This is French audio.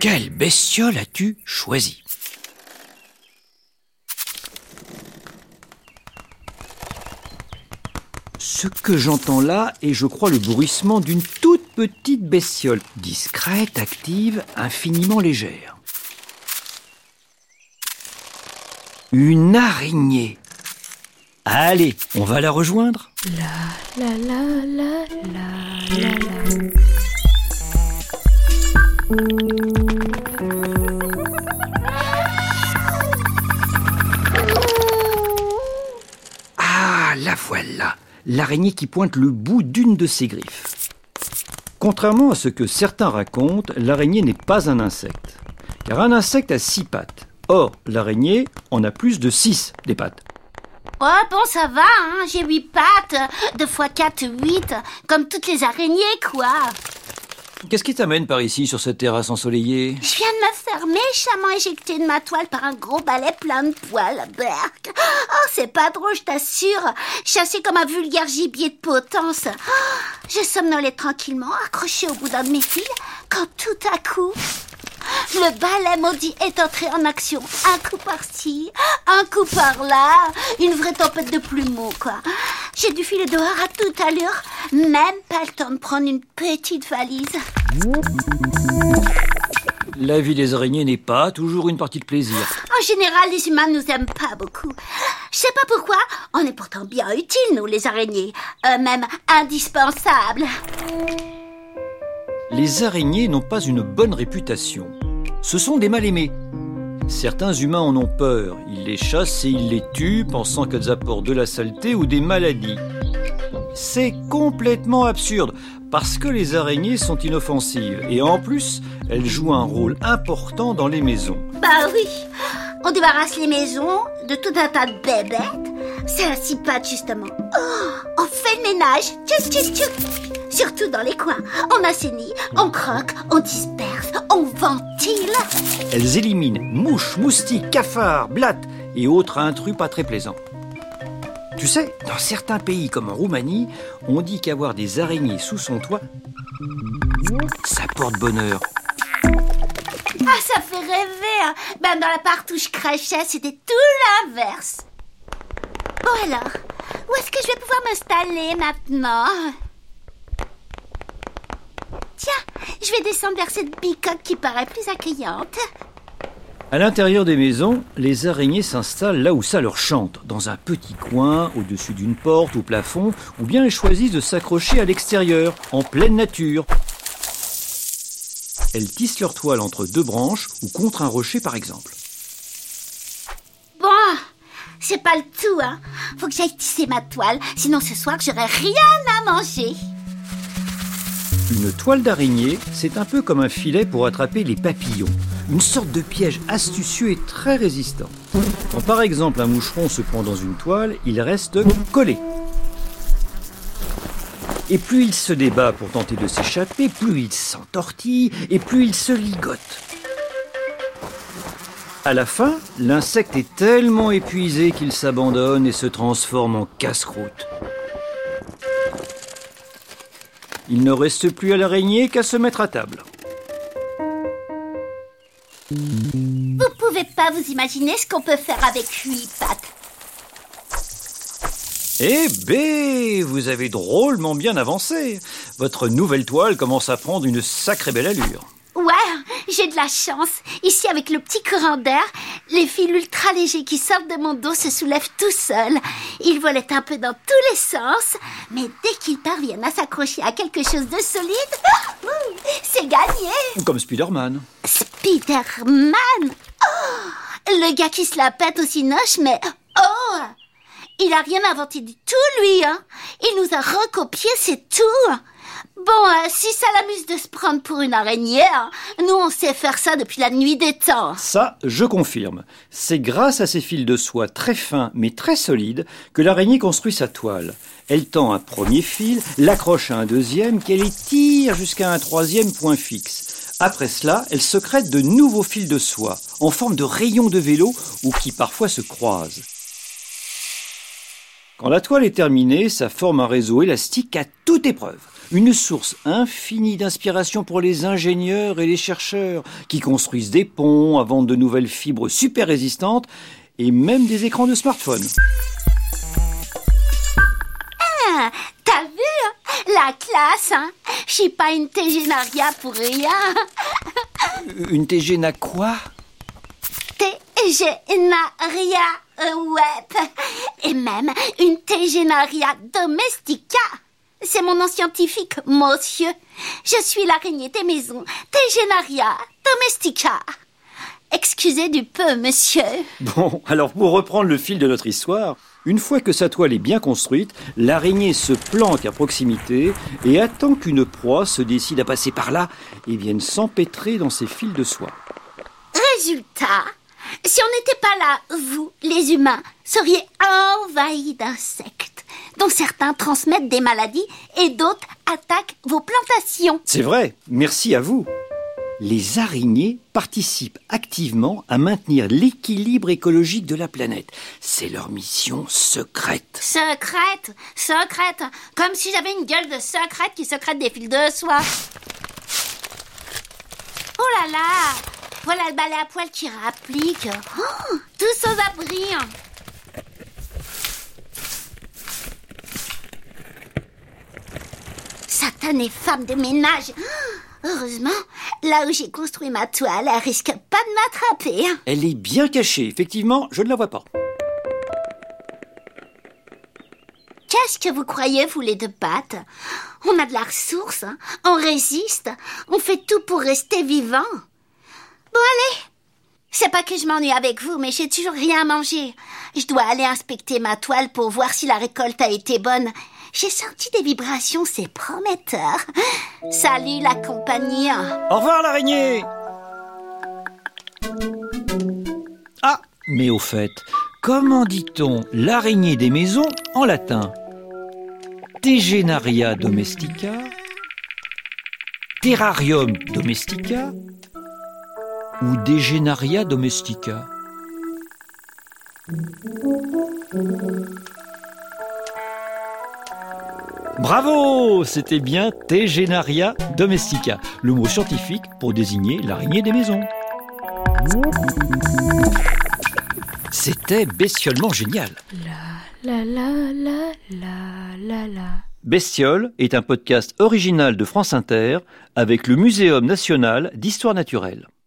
Quelle bestiole as-tu choisi Ce que j'entends là est, je crois, le bruissement d'une toute petite bestiole, discrète, active, infiniment légère. Une araignée. Allez, on va la rejoindre la la la la la la. L'araignée qui pointe le bout d'une de ses griffes. Contrairement à ce que certains racontent, l'araignée n'est pas un insecte. Car un insecte a six pattes. Or, l'araignée en a plus de six des pattes. Oh bon, ça va, hein, j'ai huit pattes. Deux fois quatre, huit. Comme toutes les araignées, quoi. Qu'est-ce qui t'amène par ici, sur cette terrasse ensoleillée Je viens de me faire méchamment éjecter de ma toile par un gros balai plein de poils, berk. Oh, c'est pas drôle, je t'assure. Chassé comme un vulgaire gibier de potence. Oh, je somnolais tranquillement, accroché au bout d'un de mes fils, quand tout à coup... Le balai maudit est entré en action. Un coup par-ci, un coup par-là. Une vraie tempête de plumeaux, quoi. J'ai dû filer dehors à toute allure. Même pas le temps de prendre une petite valise. La vie des araignées n'est pas toujours une partie de plaisir. En général, les humains nous aiment pas beaucoup. Je sais pas pourquoi, on est pourtant bien utiles, nous, les araignées. Euh, même indispensables. Les araignées n'ont pas une bonne réputation. Ce sont des mal-aimés. Certains humains en ont peur. Ils les chassent et ils les tuent, pensant qu'elles apportent de la saleté ou des maladies. C'est complètement absurde, parce que les araignées sont inoffensives, et en plus, elles jouent un rôle important dans les maisons. Bah oui, on débarrasse les maisons de tout un tas de bébêtes. C'est un si patte, justement. Oh, on fait le ménage. Tchou, tchou, tchou. Surtout dans les coins. On assainit, on croque, on disperse, Elles éliminent mouches, moustiques, cafards, blattes et autres intrus pas très plaisants. Tu sais, dans certains pays comme en Roumanie, on dit qu'avoir des araignées sous son toit, ça porte bonheur. Ah, ça fait rêver. Hein. Ben, dans la part où je crachais, c'était tout l'inverse. Bon alors, où est-ce que je vais pouvoir m'installer maintenant? Je vais descendre vers cette bicoque qui paraît plus accueillante. À l'intérieur des maisons, les araignées s'installent là où ça leur chante, dans un petit coin, au-dessus d'une porte, au plafond, ou bien elles choisissent de s'accrocher à l'extérieur, en pleine nature. Elles tissent leur toile entre deux branches ou contre un rocher par exemple. Bon, c'est pas le tout, hein. Faut que j'aille tisser ma toile, sinon ce soir j'aurai rien à manger. Une toile d'araignée, c'est un peu comme un filet pour attraper les papillons. Une sorte de piège astucieux et très résistant. Quand par exemple un moucheron se prend dans une toile, il reste collé. Et plus il se débat pour tenter de s'échapper, plus il s'entortille et plus il se ligote. À la fin, l'insecte est tellement épuisé qu'il s'abandonne et se transforme en casse-croûte. Il ne reste plus à l'araignée qu'à se mettre à table. Vous pouvez pas vous imaginer ce qu'on peut faire avec huit pattes. Eh bé, vous avez drôlement bien avancé. Votre nouvelle toile commence à prendre une sacrée belle allure. Ouais, j'ai de la chance. Ici, avec le petit courant d'air, les fils ultra légers qui sortent de mon dos se soulèvent tout seuls. Ils volaient un peu dans tous les sens, mais dès qu'ils parviennent à s'accrocher à quelque chose de solide, c'est gagné. Comme Spider-Man. Spider-Man? Oh, Le gars qui se la pète aussi noche, mais oh Il a rien inventé du tout, lui, hein Il nous a recopié, c'est tout Bon, euh, si ça l'amuse de se prendre pour une araignée, hein, nous on sait faire ça depuis la nuit des temps. Ça, je confirme. C'est grâce à ces fils de soie très fins mais très solides que l'araignée construit sa toile. Elle tend un premier fil, l'accroche à un deuxième, qu'elle étire jusqu'à un troisième point fixe. Après cela, elle secrète de nouveaux fils de soie, en forme de rayons de vélo ou qui parfois se croisent. Quand la toile est terminée, ça forme un réseau élastique à toute épreuve. Une source infinie d'inspiration pour les ingénieurs et les chercheurs qui construisent des ponts, inventent de nouvelles fibres super résistantes et même des écrans de smartphone. Ah, T'as vu hein La classe, hein? Je suis pas une tégénaria pour rien. Une TG n'a quoi Tégénaria euh, web. Et même une tégénaria domestica. C'est mon nom scientifique, monsieur. Je suis l'araignée des maisons. Tégénaria domestica. Excusez du peu, monsieur. Bon, alors pour reprendre le fil de notre histoire, une fois que sa toile est bien construite, l'araignée se planque à proximité et attend qu'une proie se décide à passer par là et vienne s'empêtrer dans ses fils de soie. Résultat, si on n'était pas là, vous, les humains, seriez envahis d'insectes, dont certains transmettent des maladies et d'autres attaquent vos plantations. C'est vrai, merci à vous. Les araignées participent activement à maintenir l'équilibre écologique de la planète. C'est leur mission secrète. Secrète, secrète, comme si j'avais une gueule de secrète qui secrète des fils de soie. Oh là là, voilà le balai à poil qui rapplique. Oh, tous aux abris. Satanée femme de ménage. Oh, Heureusement, là où j'ai construit ma toile, elle risque pas de m'attraper. Elle est bien cachée, effectivement, je ne la vois pas. Qu'est-ce que vous croyez, vous les deux pattes? On a de la ressource, hein. on résiste, on fait tout pour rester vivant. Allez. C'est pas que je m'ennuie avec vous, mais j'ai toujours rien à manger. Je dois aller inspecter ma toile pour voir si la récolte a été bonne. J'ai senti des vibrations, c'est prometteur. Salut la compagnie. Au revoir l'araignée Ah, mais au fait, comment dit-on l'araignée des maisons en latin? Tegenaria domestica? Terrarium domestica? Ou Degenaria domestica Bravo C'était bien Tegenaria domestica, le mot scientifique pour désigner l'araignée des maisons. C'était bestiolement génial. La la la la la la. Bestiole est un podcast original de France Inter avec le Muséum national d'histoire naturelle.